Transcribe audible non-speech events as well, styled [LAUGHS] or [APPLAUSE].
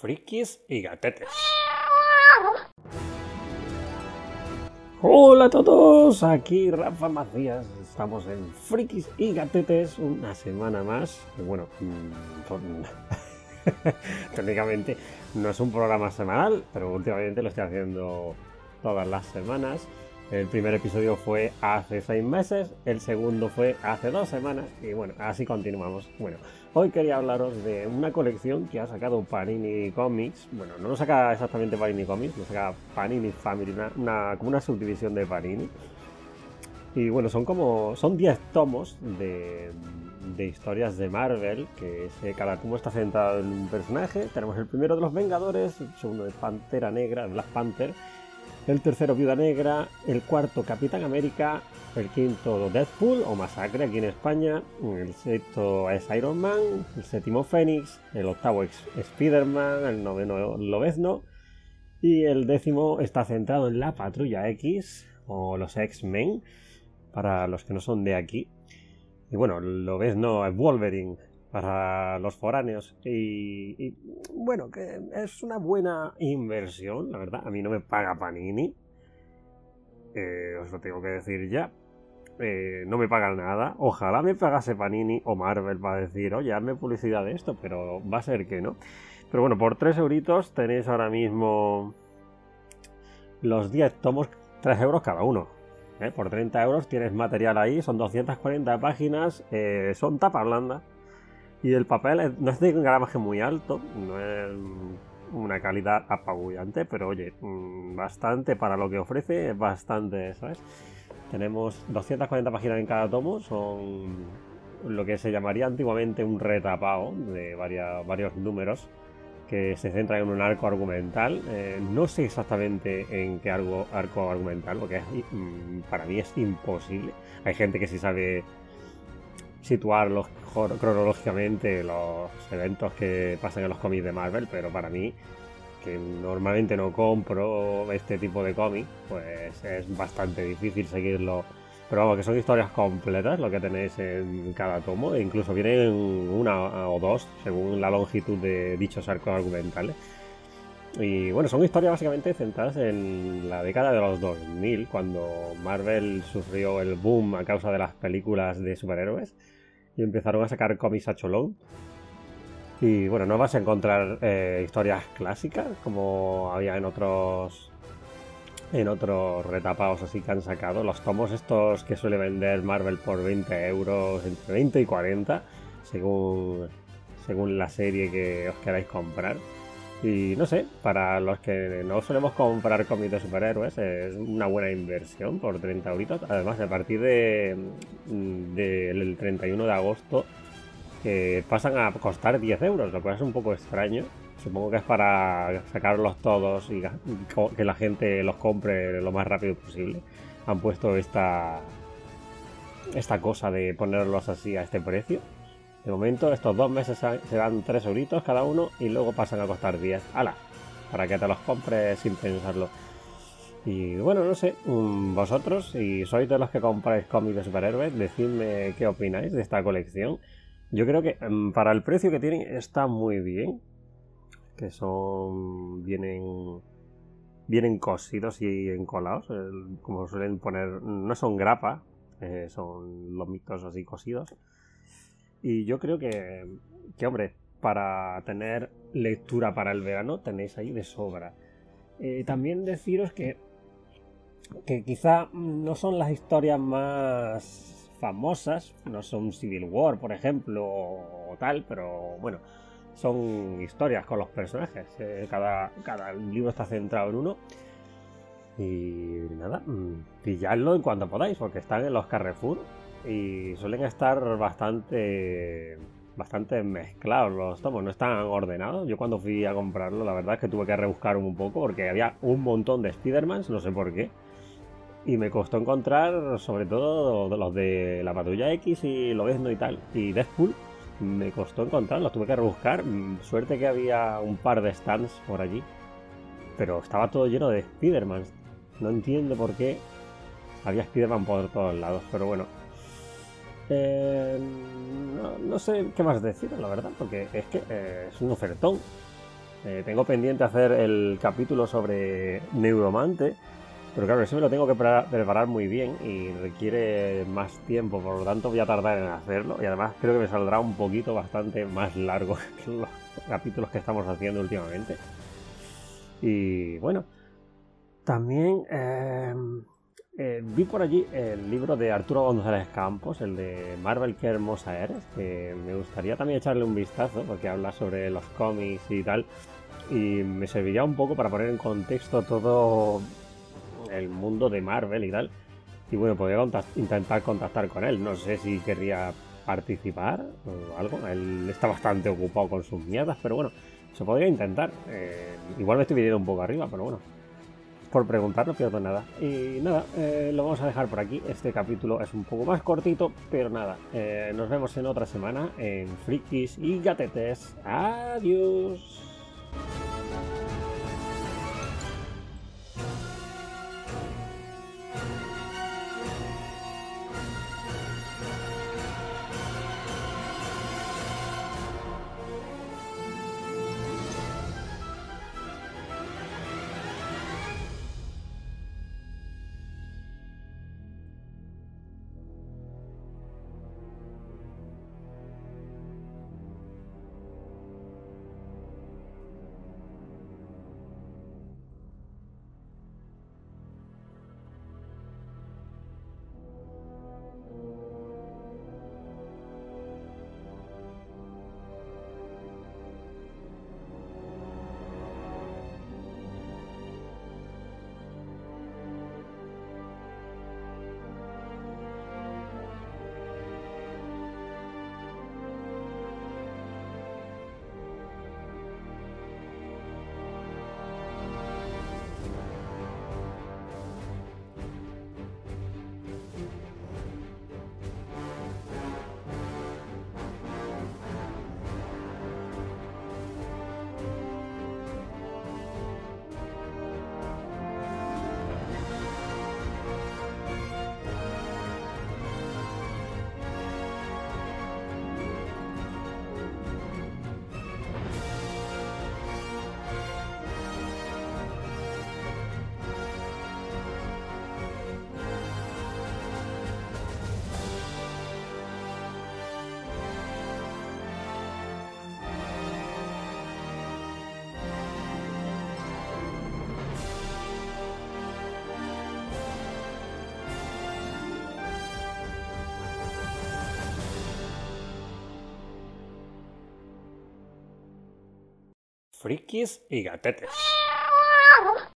frikis y gatetes. Hola a todos, aquí Rafa Macías. Estamos en Frikis y Gatetes una semana más. Bueno, mm, [LAUGHS] técnicamente no es un programa semanal, pero últimamente lo estoy haciendo todas las semanas. El primer episodio fue hace seis meses, el segundo fue hace dos semanas y bueno, así continuamos. Bueno, hoy quería hablaros de una colección que ha sacado Panini Comics. Bueno, no lo saca exactamente Panini Comics, lo saca Panini Family, una, como una subdivisión de Panini. Y bueno, son como, son 10 tomos de, de historias de Marvel, que cada tomo está centrado en un personaje. Tenemos el primero de los Vengadores, el segundo de Pantera Negra, Black Panther el tercero Viuda Negra, el cuarto Capitán América, el quinto Deadpool o Masacre aquí en España, el sexto es Iron Man, el séptimo Fénix, el octavo es Spider-Man, el noveno Lobezno. Y el décimo está centrado en la Patrulla X o los X-Men para los que no son de aquí. Y bueno, Lobezno es Wolverine, para los foráneos. Y, bueno, que es una buena inversión, la verdad. A mí no me paga Panini. Eh, os lo tengo que decir ya. Eh, no me paga nada. Ojalá me pagase Panini o Marvel para decir, oye, hazme publicidad de esto, pero va a ser que no. Pero bueno, por 3 euritos tenéis ahora mismo los 10 tomos, 3 euros cada uno. ¿eh? Por 30 euros tienes material ahí, son 240 páginas, son tapa blanda y el papel no es de gramaje muy alto, no es una calidad apabullante, pero oye, mm, bastante para lo que ofrece, bastante, ¿sabes? Tenemos 240 páginas en cada tomo, son lo que se llamaría antiguamente un retapado de varios números que se centran en un arco argumental. Eh, no sé exactamente en qué arco, arco argumental, porque mm, para mí es imposible. Hay gente que sí sabe situarlos cronológicamente los eventos que pasan en los cómics de Marvel, pero para mí, que normalmente no compro este tipo de cómics, pues es bastante difícil seguirlo. Pero vamos, que son historias completas lo que tenéis en cada tomo, e incluso vienen una o dos según la longitud de dichos arcos argumentales. Y bueno, son historias básicamente centradas en la década de los 2000, cuando Marvel sufrió el boom a causa de las películas de superhéroes y empezaron a sacar cómics a cholón. Y bueno, no vas a encontrar eh, historias clásicas como había en otros en otros retapados así que han sacado. Los tomos estos que suele vender Marvel por 20 euros, entre 20 y 40, según, según la serie que os queráis comprar. Y no sé, para los que no solemos comprar cómics de superhéroes, es una buena inversión por 30 euritos. Además, a partir de, del 31 de agosto, que pasan a costar 10 euros, lo cual es un poco extraño. Supongo que es para sacarlos todos y que la gente los compre lo más rápido posible. Han puesto esta, esta cosa de ponerlos así a este precio. De momento, estos dos meses se dan 3 euritos cada uno y luego pasan a costar 10. ¡Hala! Para que te los compres sin pensarlo. Y bueno, no sé, mm, vosotros, si sois de los que compráis cómics de superhéroes, decidme qué opináis de esta colección. Yo creo que mm, para el precio que tienen está muy bien. Que son. vienen. vienen cosidos y encolados. como suelen poner. No son grapa, eh, son los mitos así cosidos. Y yo creo que, que, hombre, para tener lectura para el verano tenéis ahí de sobra. Eh, también deciros que, que quizá no son las historias más famosas, no son Civil War, por ejemplo, o tal, pero bueno, son historias con los personajes. Eh, cada, cada libro está centrado en uno. Y nada, mm, pilladlo en cuanto podáis, porque están en los Carrefour y suelen estar bastante bastante mezclados los tomos, no están ordenados. Yo cuando fui a comprarlo, la verdad es que tuve que rebuscar un poco porque había un montón de Spider-Mans, no sé por qué. Y me costó encontrar sobre todo los de la Patrulla X y lo no y tal. Y Deadpool me costó encontrarlos, tuve que rebuscar. Suerte que había un par de stands por allí. Pero estaba todo lleno de Spider-Man. No entiendo por qué había Spider-Man por todos lados, pero bueno, eh, no, sé qué más decir, la verdad, porque es que eh, es un ofertón. Eh, tengo pendiente hacer el capítulo sobre Neuromante, pero claro, eso me lo tengo que preparar muy bien y requiere más tiempo, por lo tanto voy a tardar en hacerlo y además creo que me saldrá un poquito bastante más largo [LAUGHS] que los capítulos que estamos haciendo últimamente. Y bueno, también eh, vi por allí el libro de Arturo González Campos, el de Marvel, qué hermosa eres, que me gustaría también echarle un vistazo porque habla sobre los cómics y tal. Y me serviría un poco para poner en contexto todo el mundo de Marvel y tal. Y bueno, podría intentar contactar con él. No sé si querría participar o algo. Él está bastante ocupado con sus mierdas, pero bueno, se podría intentar. Eh, igual me estoy viniendo un poco arriba, pero bueno, por preguntar, no pierdo nada. Y nada, eh, lo vamos a dejar por aquí. Este capítulo es un poco más cortito, pero nada. Eh, nos vemos en otra semana en Frikis y Gatetes. Adiós. Frikis y gatetes.